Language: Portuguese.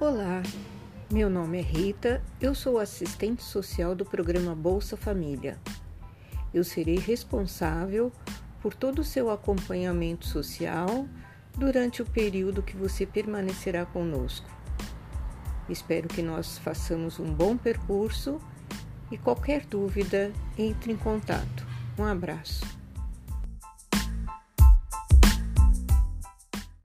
Olá, meu nome é Rita, eu sou assistente social do programa Bolsa Família. Eu serei responsável por todo o seu acompanhamento social durante o período que você permanecerá conosco. Espero que nós façamos um bom percurso e qualquer dúvida, entre em contato. Um abraço.